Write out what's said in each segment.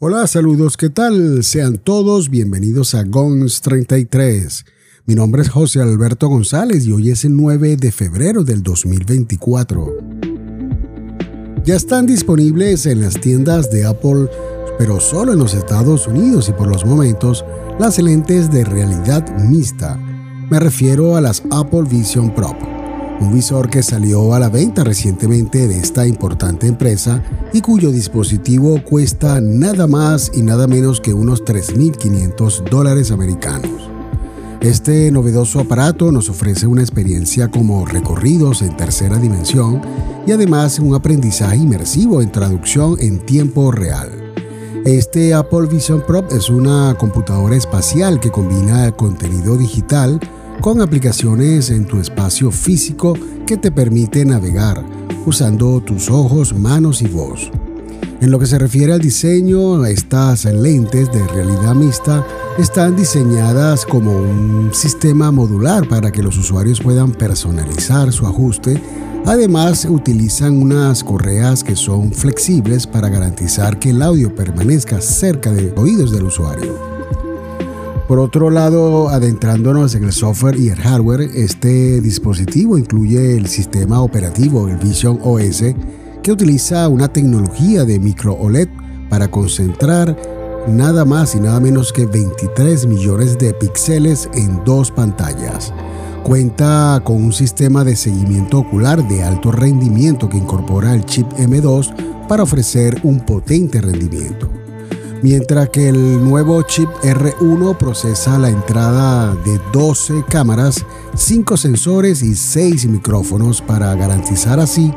Hola, saludos, ¿qué tal? Sean todos bienvenidos a GONS 33. Mi nombre es José Alberto González y hoy es el 9 de febrero del 2024. Ya están disponibles en las tiendas de Apple, pero solo en los Estados Unidos y por los momentos, las lentes de realidad mixta. Me refiero a las Apple Vision Pro un visor que salió a la venta recientemente de esta importante empresa y cuyo dispositivo cuesta nada más y nada menos que unos 3.500 dólares americanos. Este novedoso aparato nos ofrece una experiencia como recorridos en tercera dimensión y además un aprendizaje inmersivo en traducción en tiempo real. Este Apple Vision Pro es una computadora espacial que combina contenido digital con aplicaciones en tu espacio físico que te permite navegar usando tus ojos, manos y voz. En lo que se refiere al diseño, estas lentes de realidad mixta están diseñadas como un sistema modular para que los usuarios puedan personalizar su ajuste. Además, utilizan unas correas que son flexibles para garantizar que el audio permanezca cerca de los oídos del usuario. Por otro lado, adentrándonos en el software y el hardware, este dispositivo incluye el sistema operativo, el Vision OS, que utiliza una tecnología de micro OLED para concentrar nada más y nada menos que 23 millones de píxeles en dos pantallas. Cuenta con un sistema de seguimiento ocular de alto rendimiento que incorpora el chip M2 para ofrecer un potente rendimiento mientras que el nuevo chip R1 procesa la entrada de 12 cámaras, 5 sensores y 6 micrófonos para garantizar así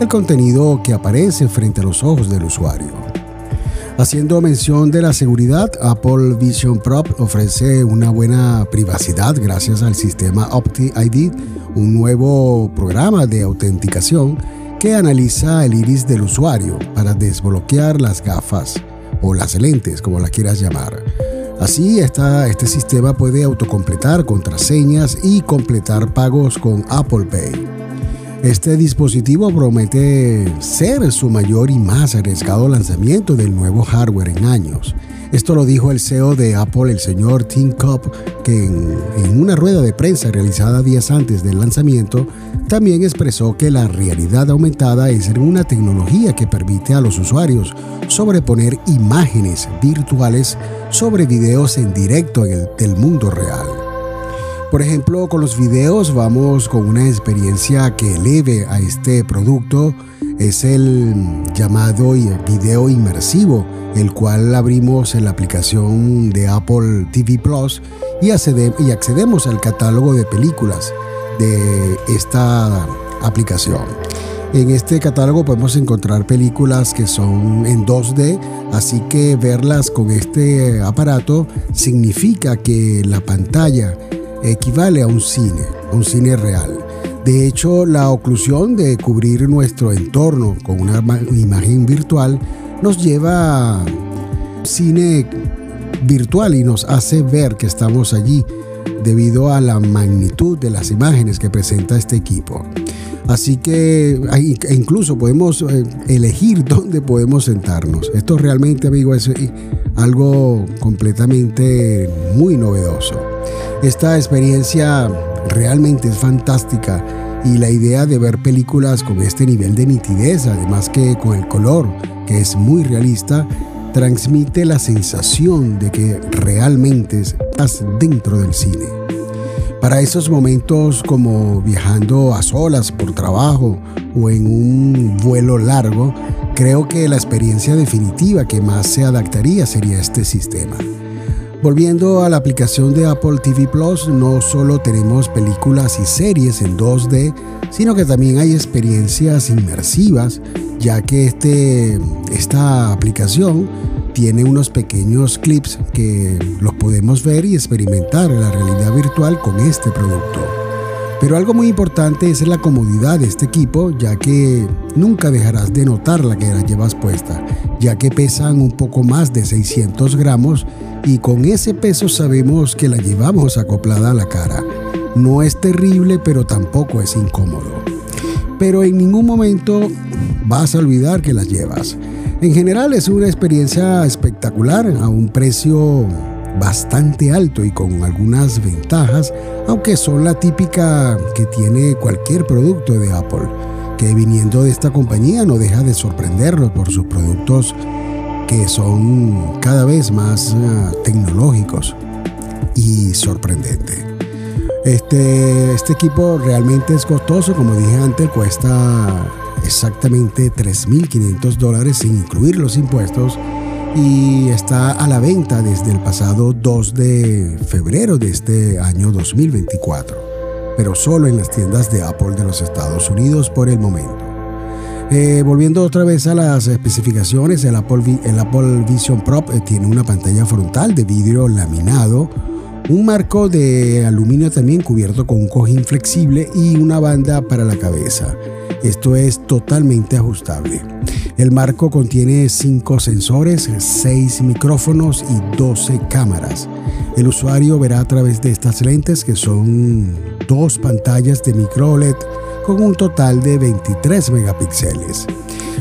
el contenido que aparece frente a los ojos del usuario. Haciendo mención de la seguridad, Apple Vision Pro ofrece una buena privacidad gracias al sistema OptiID, un nuevo programa de autenticación que analiza el iris del usuario para desbloquear las gafas o las lentes, como las quieras llamar. Así está, este sistema puede autocompletar contraseñas y completar pagos con Apple Pay. Este dispositivo promete ser su mayor y más arriesgado lanzamiento del nuevo hardware en años. Esto lo dijo el CEO de Apple, el señor Tim Cobb, que en, una rueda de prensa realizada días antes del lanzamiento, también expresó que la realidad aumentada es una tecnología que permite a los usuarios sobreponer imágenes virtuales sobre videos en directo del mundo real. Por ejemplo, con los videos vamos con una experiencia que eleve a este producto, es el llamado video inmersivo, el cual abrimos en la aplicación de Apple TV Plus y, accedemos al catálogo de películas de esta aplicación. En este catálogo podemos encontrar películas que son en 2D, así que verlas con este aparato significa que la pantalla equivale a un cine, un cine real. De hecho, la oclusión de cubrir nuestro entorno con una imagen virtual nos lleva a cine virtual y nos hace ver que estamos allí debido a la magnitud de las imágenes que presenta este equipo. Así que e incluso podemos eh, elegir dónde podemos sentarnos. Esto realmente, amigo, es eh, algo completamente muy novedoso. Esta experiencia realmente es fantástica y la idea de ver películas con este nivel de nitidez, además que con el color, que es muy realista, transmite la sensación de que realmente estás dentro del cine. Para esos momentos como viajando a solas por trabajo o en un vuelo largo, creo que la experiencia definitiva que más se adaptaría sería este sistema. Volviendo a la aplicación de Apple TV Plus, no solo tenemos películas y series en 2D, sino que también hay experiencias inmersivas, ya que este, esta aplicación tiene unos pequeños clips que los podemos ver y experimentar en la realidad virtual con este producto. Pero algo muy importante es la comodidad de este equipo, ya que nunca dejarás de notar la que la llevas puesta, ya que pesan un poco más de 600 gramos y con ese peso sabemos que la llevamos acoplada a la cara. No es terrible, pero tampoco es incómodo. Pero en ningún momento vas a olvidar que las llevas. En general es una experiencia espectacular a un precio bastante alto y con algunas ventajas, aunque son la típica que tiene cualquier producto de Apple, que viniendo de esta compañía no deja de sorprendernos por sus productos que son cada vez más uh, tecnológicos y sorprendentes. Este, este equipo realmente es costoso, como dije antes, cuesta exactamente 3.500 dólares sin incluir los impuestos y está a la venta desde el pasado 2 de febrero de este año 2024, pero solo en las tiendas de Apple de los Estados Unidos por el momento. Eh, volviendo otra vez a las especificaciones, el Apple, el Apple Vision Pro eh, tiene una pantalla frontal de vidrio laminado, un marco de aluminio también cubierto con un cojín flexible y una banda para la cabeza. Esto es totalmente ajustable. El marco contiene 5 sensores, 6 micrófonos y 12 cámaras. El usuario verá a través de estas lentes que son dos pantallas de micro OLED con un total de 23 megapíxeles.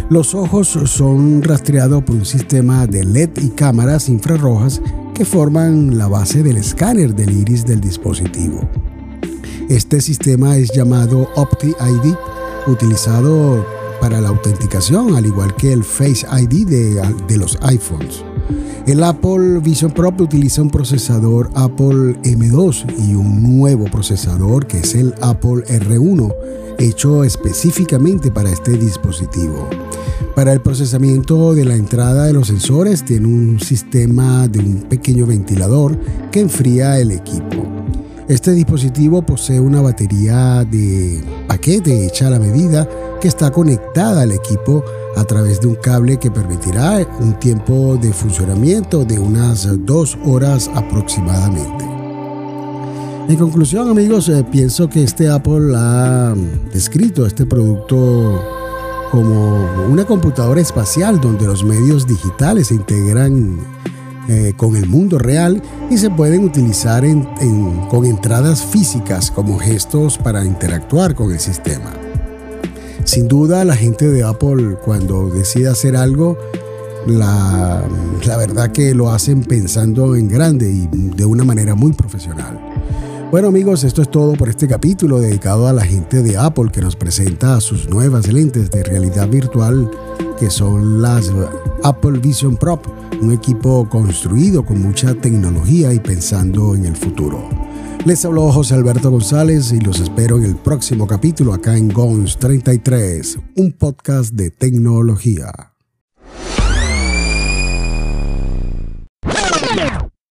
Los ojos son rastreados por un sistema de LED y cámaras infrarrojas que forman la base del escáner del iris del dispositivo. Este sistema es llamado Opti ID, utilizado para la autenticación, al igual que el Face ID de, los iPhones. El Apple Vision Pro utiliza un procesador Apple M2 y un nuevo procesador que es el Apple R1, hecho específicamente para este dispositivo. Para el procesamiento de la entrada de los sensores tiene un sistema de un pequeño ventilador que enfría el equipo. Este dispositivo posee una batería de paquete hecha a la medida que está conectada al equipo a través de un cable que permitirá un tiempo de funcionamiento de unas dos horas aproximadamente. En conclusión, amigos, eh, pienso que este Apple ha descrito este producto como una computadora espacial donde los medios digitales se integran eh, con el mundo real y se pueden utilizar con entradas físicas como gestos para interactuar con el sistema. Sin duda, la gente de Apple cuando decide hacer algo, la, la verdad que lo hacen pensando en grande y de una manera muy profesional. Bueno amigos, esto es todo por este capítulo dedicado a la gente de Apple que nos presenta sus nuevas lentes de realidad virtual que son las Apple Vision Pro, un equipo construido con mucha tecnología y pensando en el futuro. Les habló José Alberto González y los espero en el próximo capítulo acá en GONS 33, un podcast de tecnología.